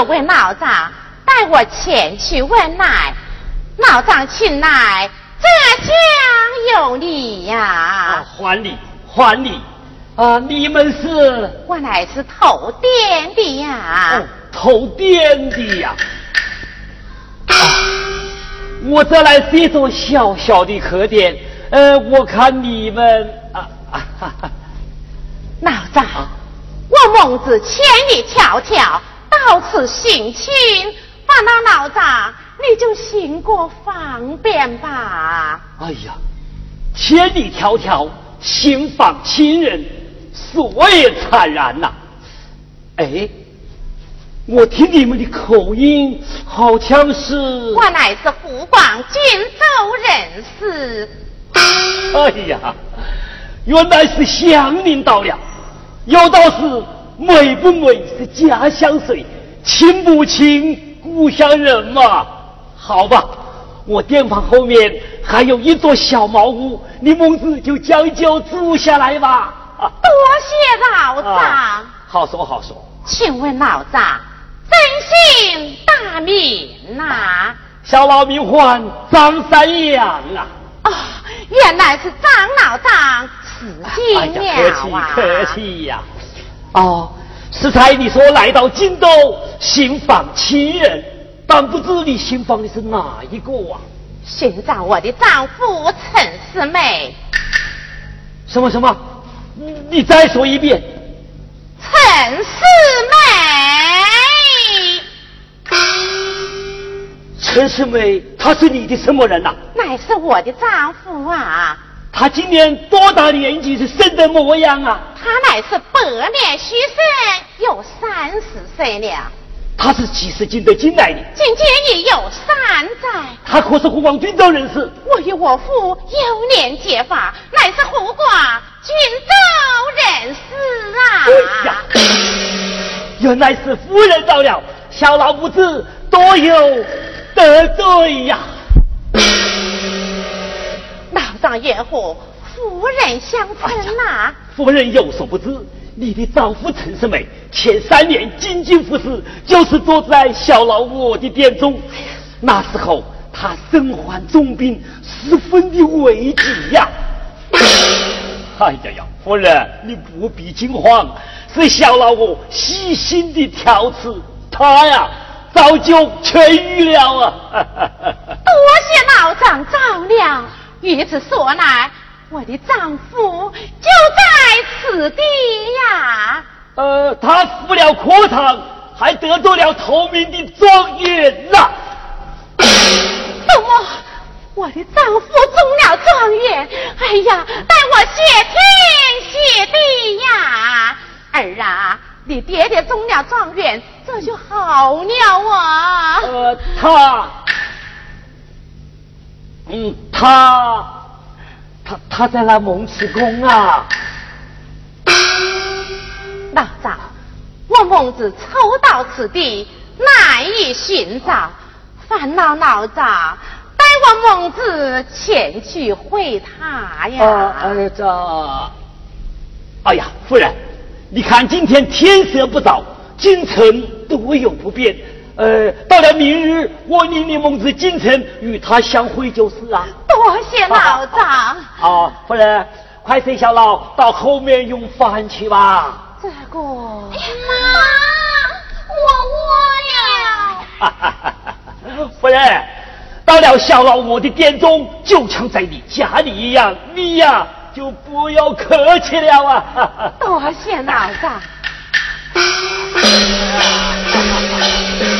旁有位老丈，带我前去问来。老丈请来，这将有礼呀！还礼，还礼！啊，你们是？我乃是投店的呀。投店的呀。啊，我这来是一座小小的客店。呃，我看你们啊啊哈哈。老丈，我孟子千里迢迢到此行亲，把那老丈。你就行过方便吧。哎呀，千里迢迢行访亲人，所以惨然呐。哎，我听你们的口音，好像是……我乃是湖广荆州人士。哎呀，原来是乡邻到了。有道是美不美是家乡水，亲不亲故乡人嘛。好吧，我店房后面还有一座小茅屋，你孟子就将就住下来吧。多谢老丈。好说好说。请问老丈真姓大名呐？小老名唤张三阳啊。哦，原来是张老丈此姓了啊。客气客气呀。哦，适才你说来到荆州寻访亲人。但不知你寻访的是哪一个啊？寻找我的丈夫陈世美。什么什么？你再说一遍。陈世美。陈世美，他是你的什么人呐？乃是我的丈夫啊。他今年多大年纪？是生的模样啊？他乃是百年虚生，有三十岁了。他是几十斤的金来的，今年也有三载。他可是湖广军州人士。我与我父有年结发，乃是湖广军州人士啊！哎呀，原来是夫人到了，小老不知多有得罪呀。老丈愿和夫人相称呐。夫人有所不知。你的丈夫陈世美前三年进京服侍，就是坐在小老我的店中。那时候他身患重病，十分的危急呀。哎呀呀，夫人你不必惊慌，是小老我细心的调治，他呀早就痊愈了啊。多谢老丈照料。于此说来。我的丈夫就在此地呀！呃，他服了科场，还得到了头名的状元呐！怎么，我的丈夫中了状元？哎呀，待我谢天谢地呀！儿啊，你爹爹中了状元，这就好了啊！呃，他，嗯，他。他他在那蒙池宫啊！老丈，我孟子抽到此地，难以寻找，烦恼老丈，带我孟子前去会他呀！呃，这，哎呀，夫人，你看今天天色不早，京城多有不便。呃，到了明日，我领你孟子进城与他相会就是啊。多谢老丈。啊，夫人，快随小老到后面用饭去吧。这个，妈，我饿了。夫人，到了小老我的店中，就像在你家里一样，你呀就不要客气了啊。多谢老丈。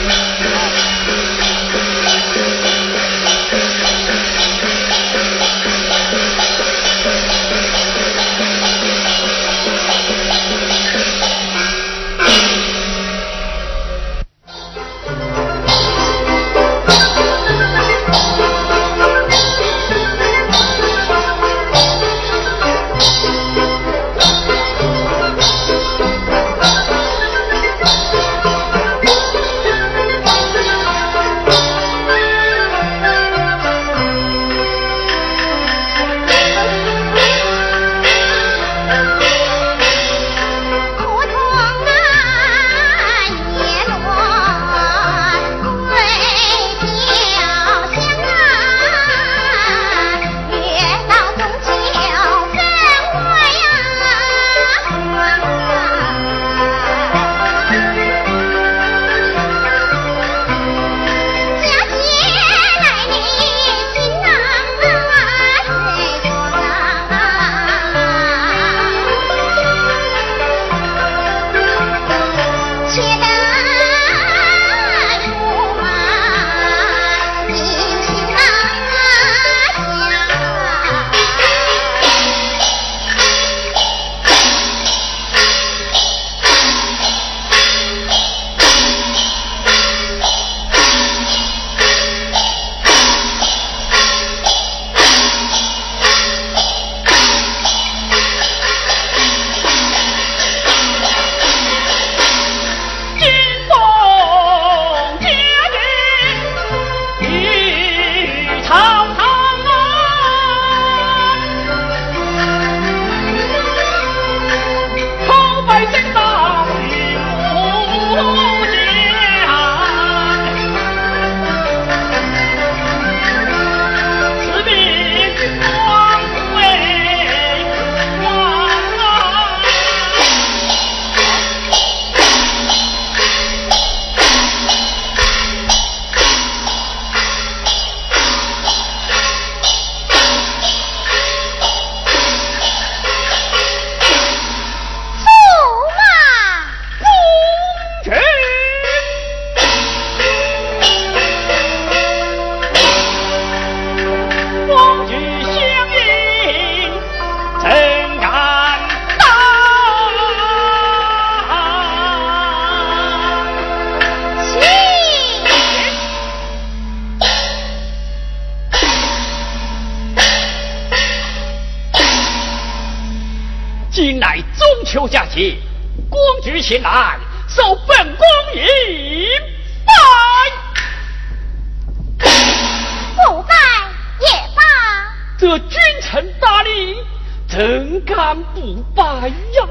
怎敢不拜呀？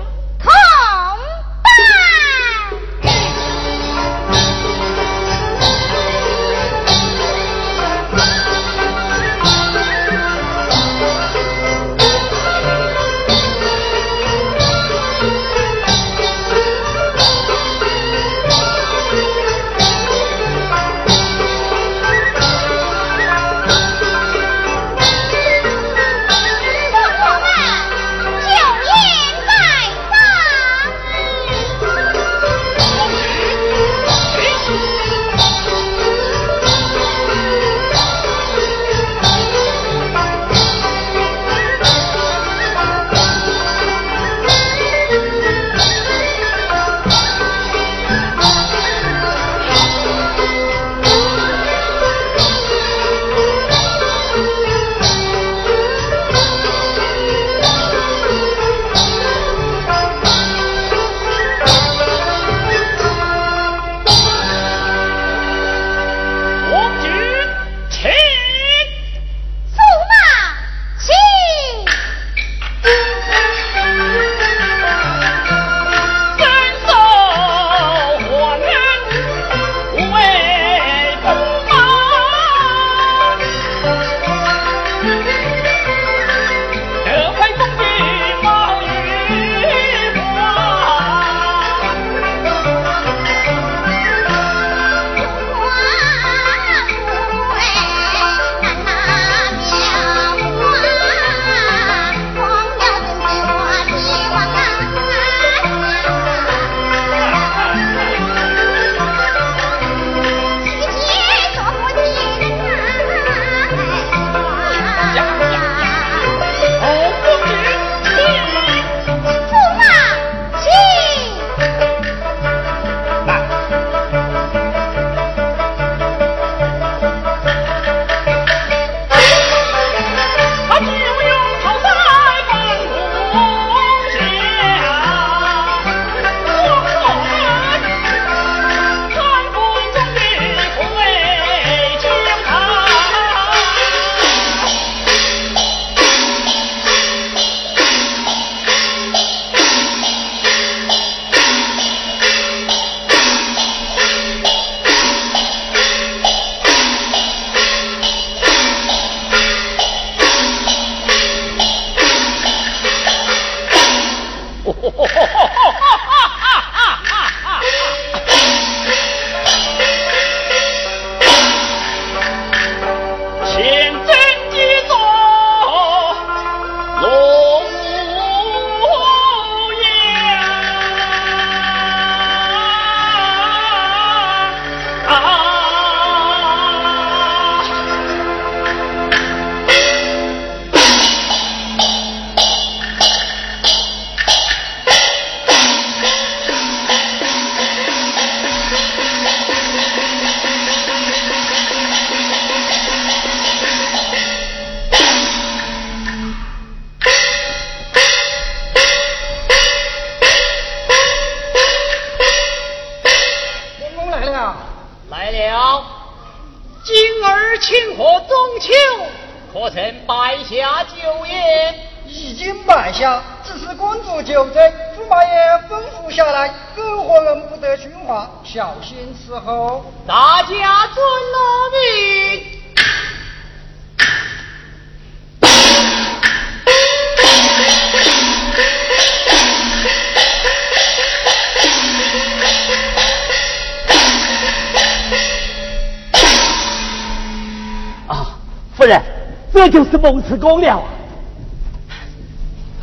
就是蒙慈公了。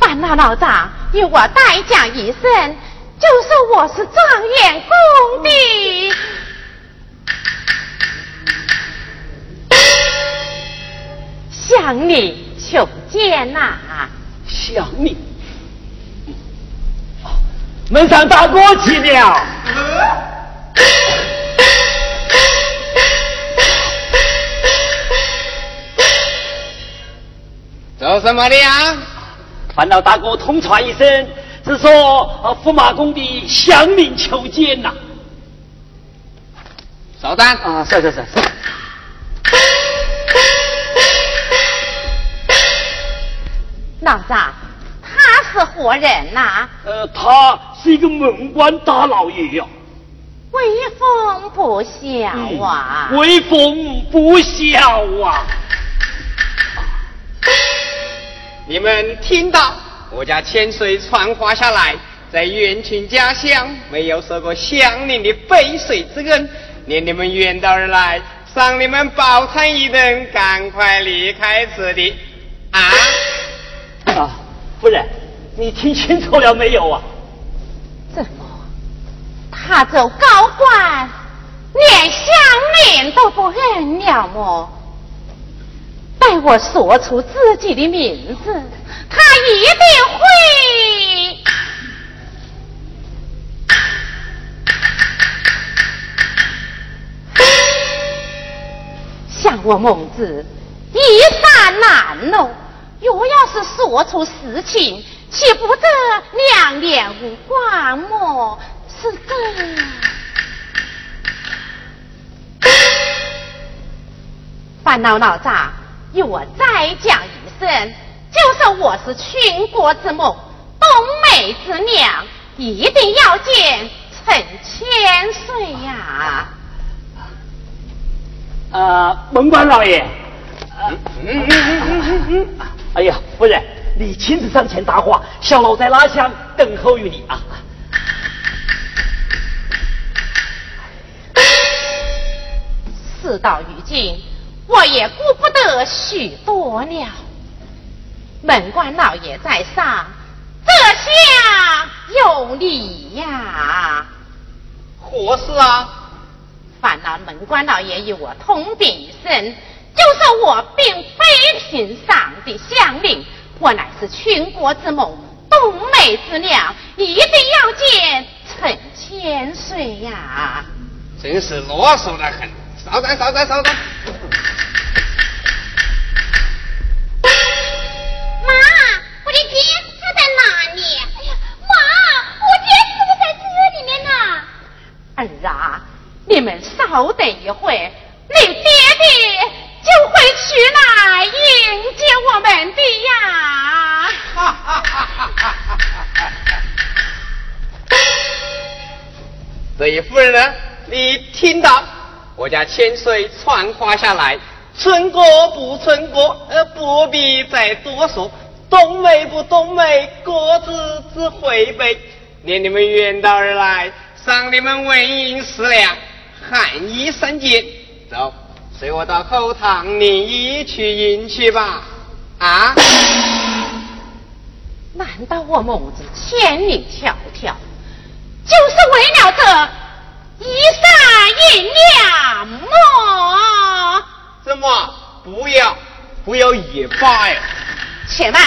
烦恼老丈与我代讲一声，就说我是状元公的，向你求见呐。想你，门上大哥去了。做什么的呀？烦恼大哥通传一声，是说驸马公的乡民求见呐。稍等啊，是是是是。老丈，他是何人呐？呃，他是一个门官大老爷呀。威风不小啊！威风不小啊！你们听到我家千岁传话下来，在远亲家乡没有受过乡邻的背水之恩，连你们远道而来，赏你们饱餐一顿，赶快离开此地啊！啊，夫人，你听清楚了没有啊？怎么，他走高官，连乡邻都不认了么？待我说出自己的名字，他一定会向我孟子一山难喽。若要是说出实情，岂不得两眼无光么？是这。烦恼老丈，由我再讲一声，就是我是倾国之母，冬梅之娘，一定要见陈千岁呀！啊，门官老爷。嗯嗯嗯嗯嗯嗯。哎呀，夫人，你亲自上前搭话，小老在拉厢等候于你啊。事到如今，我也顾不得许多了。门官老爷在上，这下有礼呀。何事啊？烦劳门官老爷与我通禀一声。就说我并非平上的乡邻，我乃是倾国之梦、冬梅之娘，一定要见陈千岁呀！真是啰嗦的很。稍等，稍等，稍等。妈，我的爹他在哪里？哎呀，妈，我爹是不是在这里面呢？儿啊，你们稍等一会，你爹爹。就会去来迎接我们的呀！哈哈哈哈哈哈！这一夫人呢？你听到我家千岁传话下来，春哥不春哥，呃，不必再多说。冬梅不冬梅，各自只回北。念你们远道而来，赏你们文银四两，寒衣三件。走。随我到后堂，你一去迎去吧。啊？难道我母子千里迢迢，就是为了这一三一两么？怎么？不要，不要也罢呀！且慢，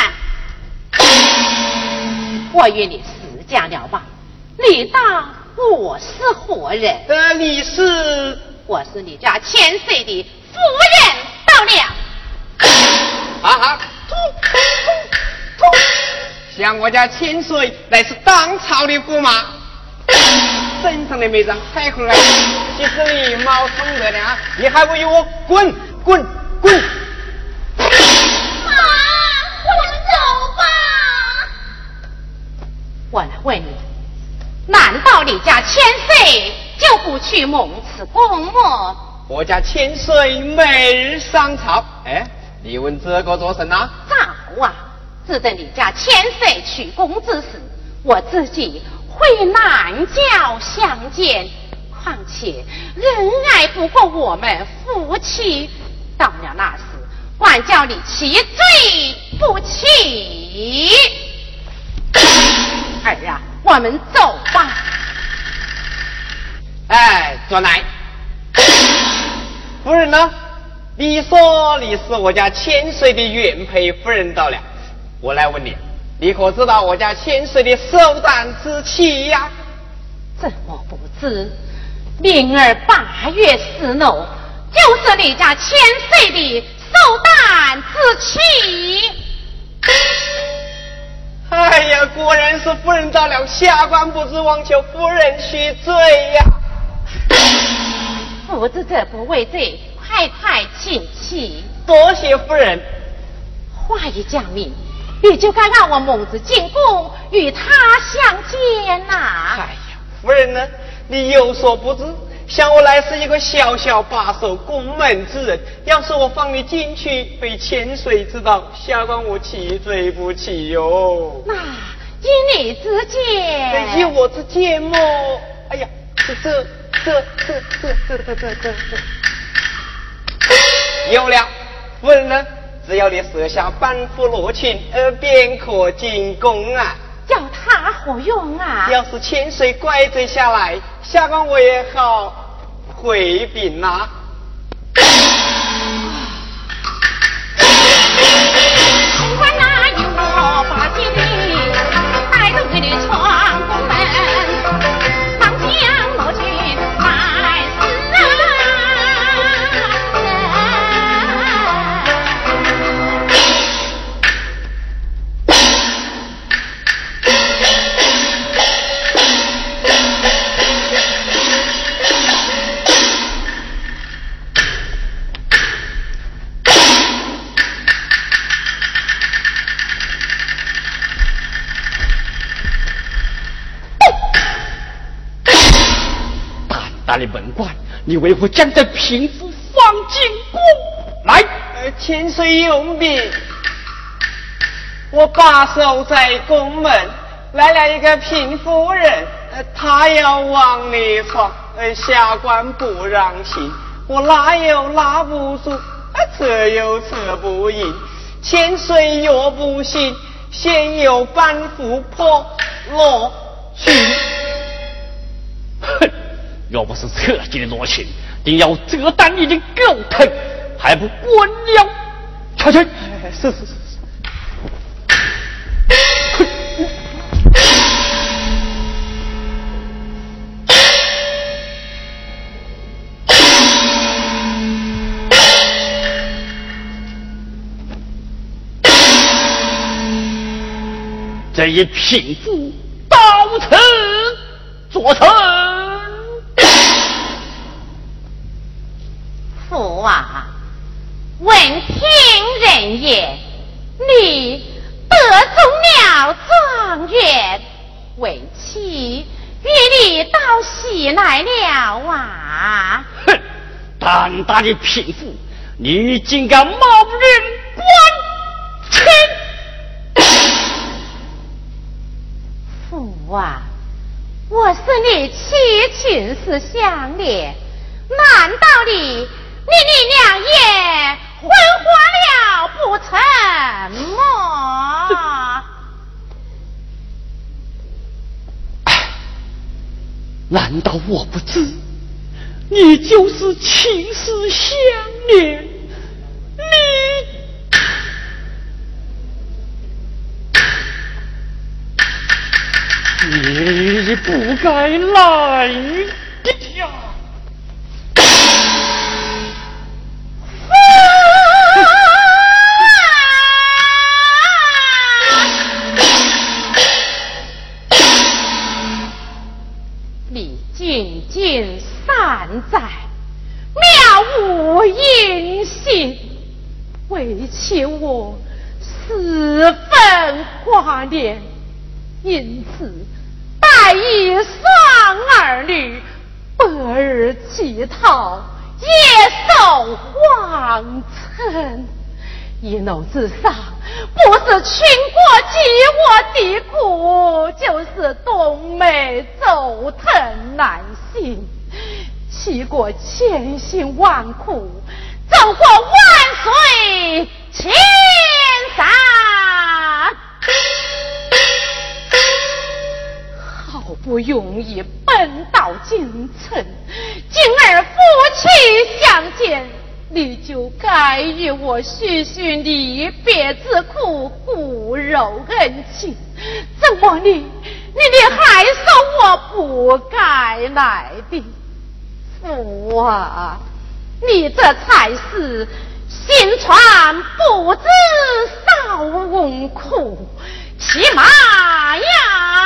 我与你私讲了吧。你当我是何人？呃，你是。我是你家千岁的夫人到了。啊哈！突突突突！像我家千岁乃是当朝的驸马，身上的每张彩虹啊，其实你毛冲的呢，你还不与我滚滚滚！妈，我们走吧。我来问你，难道你家千岁？就不去蒙此公么？我家千岁每日上朝，哎，你问这个做甚呐？咋好啊？只等你家千岁取宫之时，我自己会难教相见。况且恩爱不过我们夫妻，到了那时，管教你其罪不起。儿啊，我们走吧。哎，转来，夫人呢？你说你是我家千岁的原配夫人到了，我来问你，你可知道我家千岁的寿诞之期呀？怎么不知？明儿八月十六，就是你家千岁的寿诞之期。果然是夫人到了，下官不知，望求夫人去罪呀。不知者不畏罪，快快请起。多谢夫人。话已讲明，你就该让我母子进宫与他相见呐。哎呀，夫人呢？你有所不知，想我来是一个小小把守宫门之人，要是我放你进去，被千岁知道，下官我岂罪不起哟？那依你之见？依我之见么？哎呀，这这这这这这这这这，有了，夫人呢？只要你设下班夫罗裙，呃，便可进宫啊。叫他何用啊？要是千岁怪罪下来，下官我也好回禀呐。大 的门官，你为何将这贫妇放进宫来？千岁用命，我把守在宫门，来了一个贫妇人，她要往里闯，呃下官不让行，我拉又拉不住，扯又扯不赢，千岁若不信，先有板斧破落去。若不是侧进的罗裙，定要折断你的狗头，还不滚了！出去！是是是是。这一贫妇到此作成。听人言，你得中了状元，为妻与你到西来了啊！哼，胆大的贫妇，你竟敢冒人官亲！父啊，我是你妻亲是相恋，难道你？你你娘也昏花了不成么？难道我不知你就是情丝相恋？你你不该来因此带一双儿女，百日乞讨，夜守皇城。一怒之上，不是倾国及我的苦，就是东梅走腾难行。齐国千辛万苦，走过万水千山，不容易奔到京城，今儿夫妻相见。你就该与我叙叙离别之苦，骨肉恩情。怎么你，你你还说我不该来的？父啊，你这才是心传不知少苦，起码呀。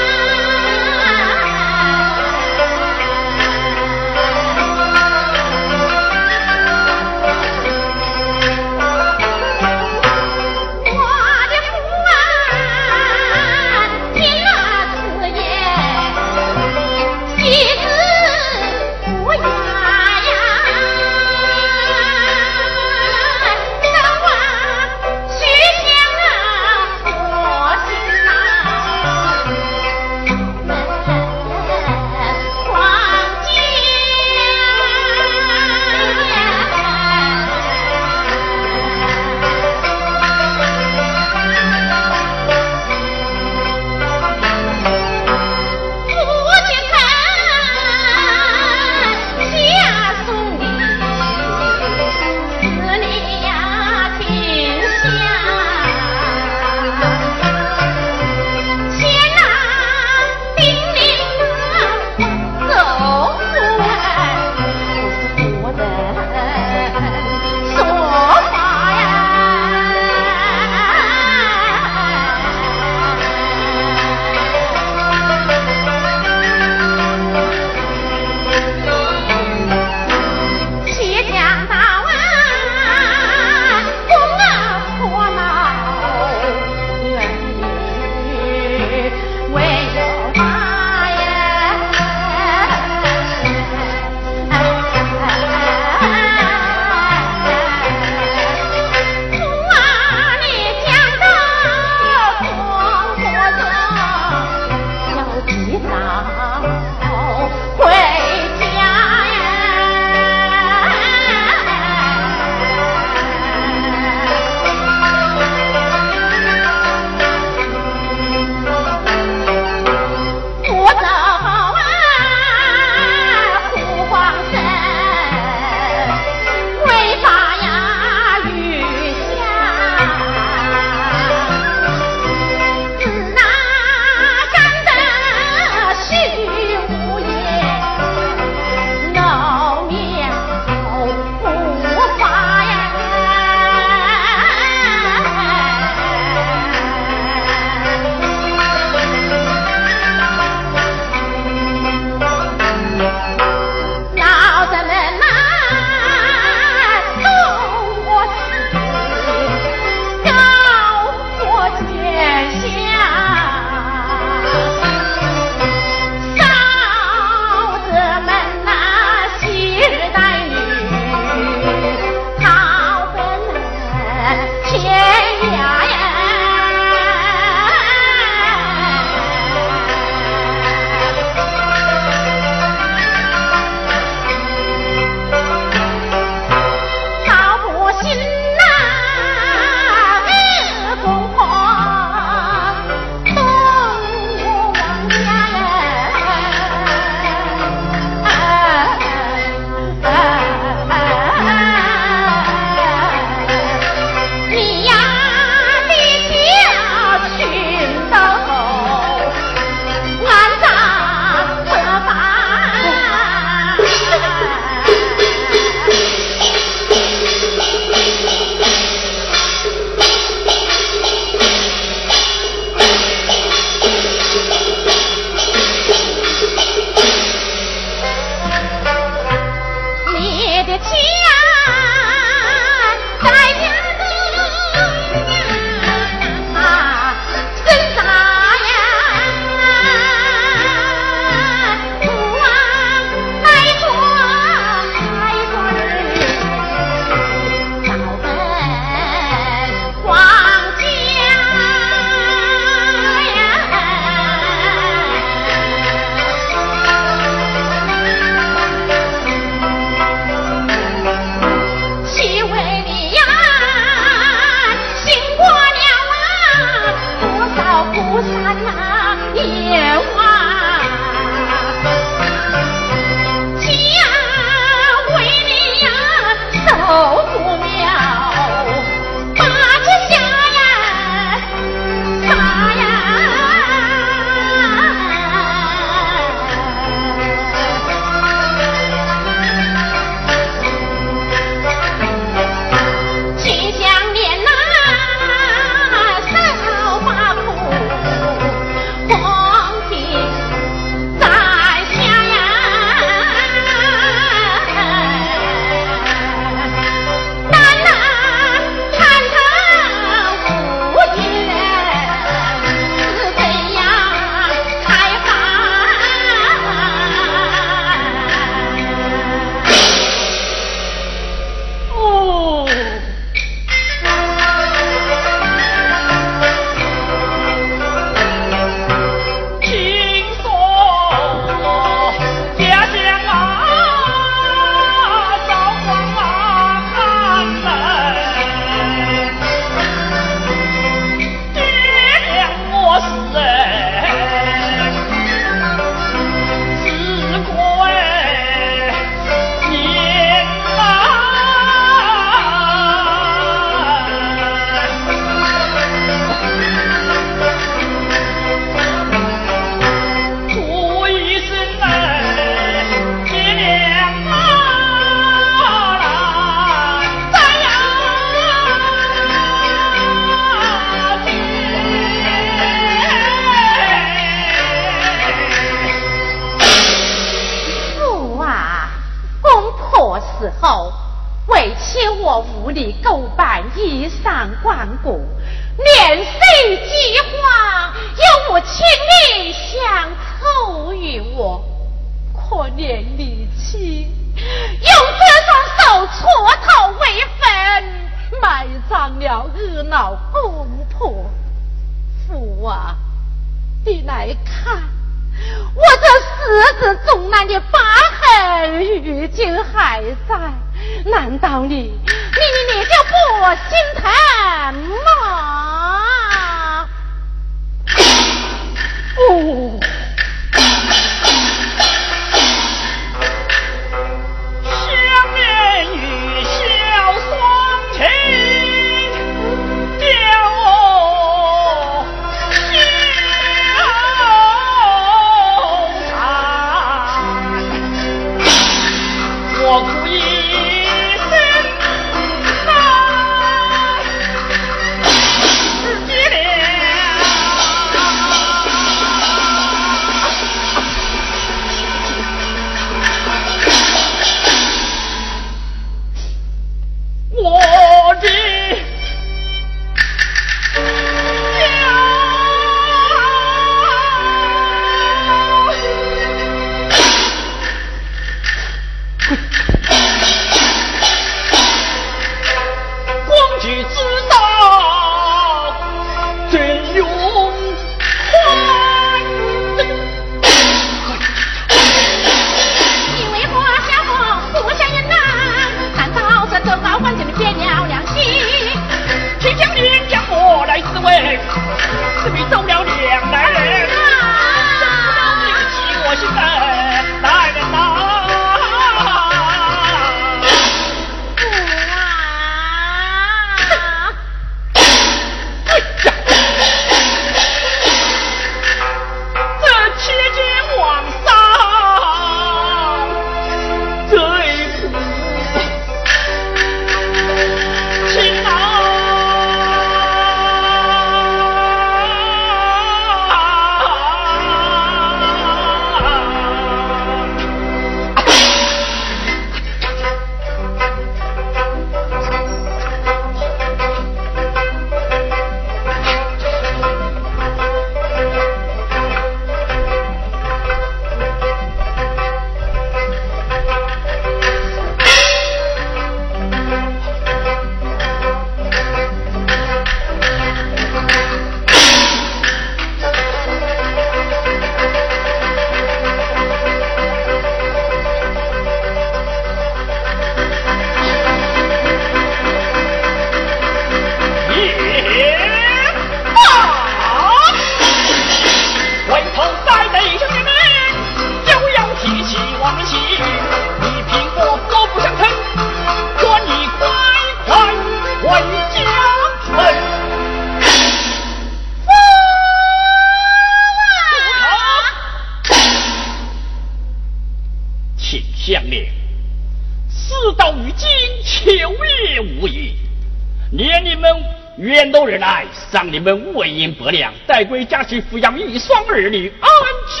去抚养一双儿女，安居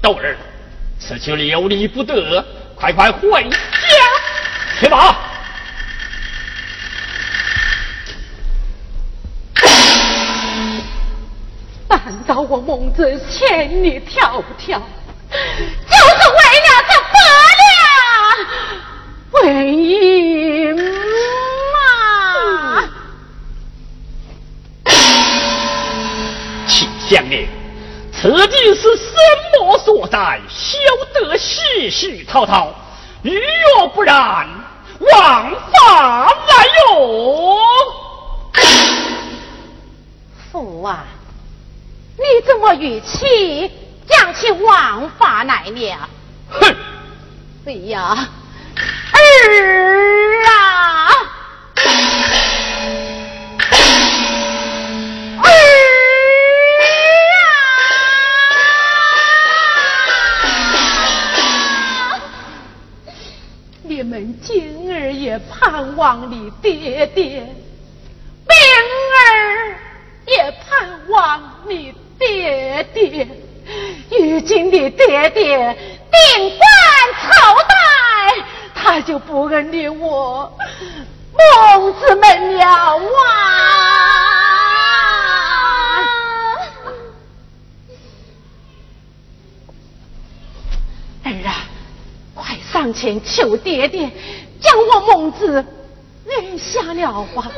斗儿，此去流离不得，快快回家去吧。难道我蒙着千里迢迢，就是为了这百两为银？将领，此地是什么所在？休得絮絮滔滔。如若不然，王法来哟！父啊，你怎么语气讲起王法来了？哼！哎呀，儿啊！们今儿也盼望你爹爹，明儿也盼望你爹爹。如今的爹爹顶冠朝代，他就不认你我，孟子们了啊！儿啊，快前求爹爹，将我孟子安下了吧。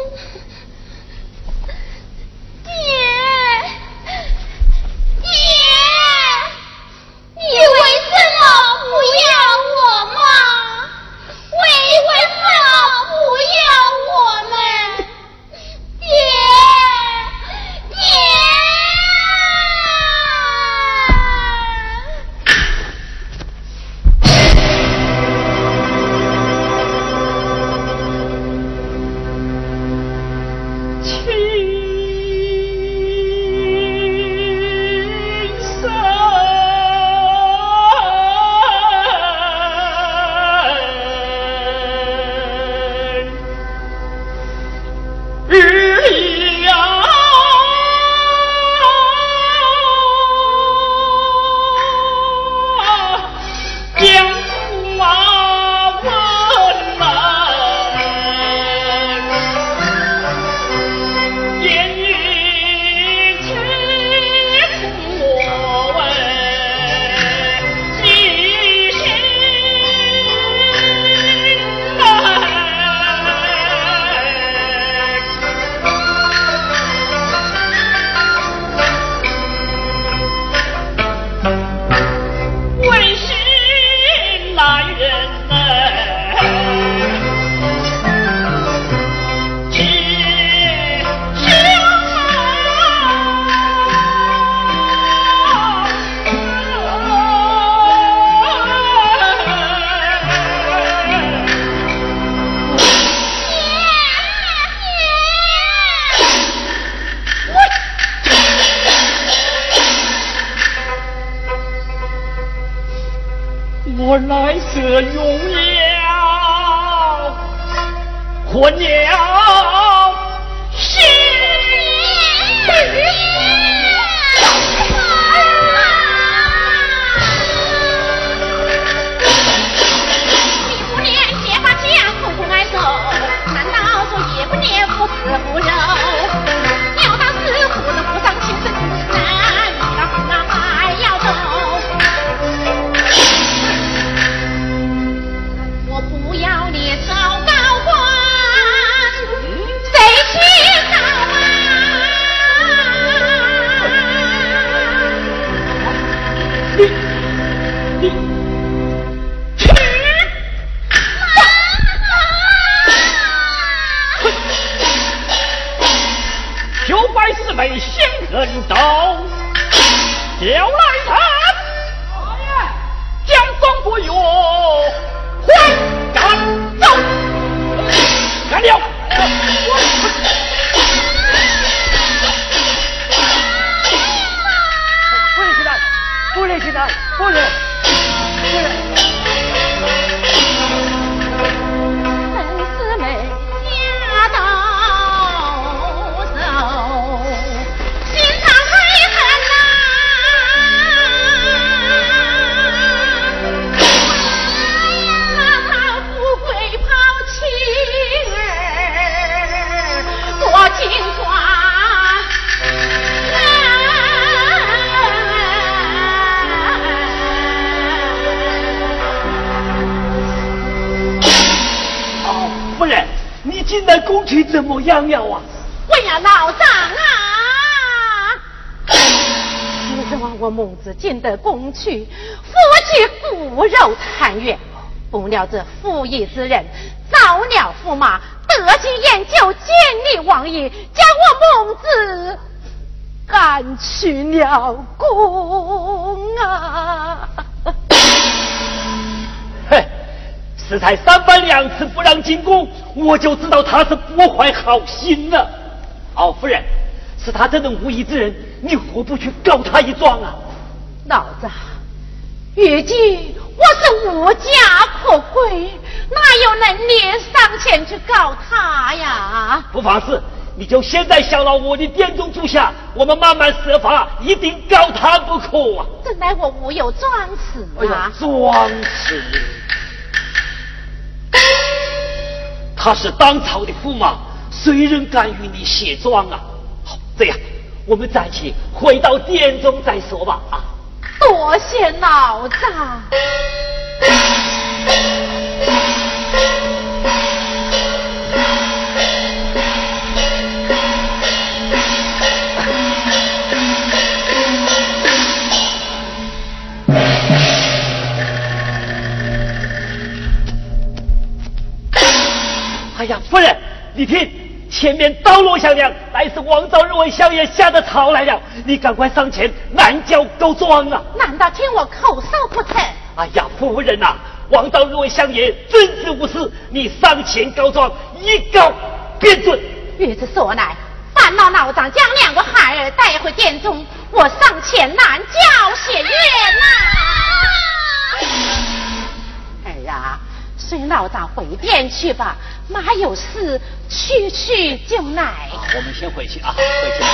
我来色荣耀，我娘。吧。怎么样了啊？我要老张啊！你让我孟子进得宫去，夫妻骨肉团圆，不料这负义之人造了驸马，得心研究建立王爷，将我孟子赶去了宫啊！这才三番两次不让进宫，我就知道他是不怀好心了。敖夫人，是他这等无义之人，你何不去告他一状啊？老子，如今我是无家可归，哪有能力上前去告他呀？不妨事，你就先在小老我的殿中住下，我们慢慢设法，一定告他不可啊！怎奈我无有装饰啊！装饰。他是当朝的驸马，谁人敢与你卸妆啊？好，这样，我们暂且回到殿中再说吧。啊，多谢老丈。哎呀，夫人，你听，前面刀落响亮，乃是王昭日为相爷下的草来了，你赶快上前拦轿告状啊！难道听我口哨不成？哎呀，夫人呐，王昭日为相爷遵旨无私，你上前告状，一告便准。如此说来，烦恼老丈将两个孩儿带回殿中，我上前拦轿写冤呐。哎呀！随老丈回殿去吧，妈有事，去去就来。我们先回去啊，回去。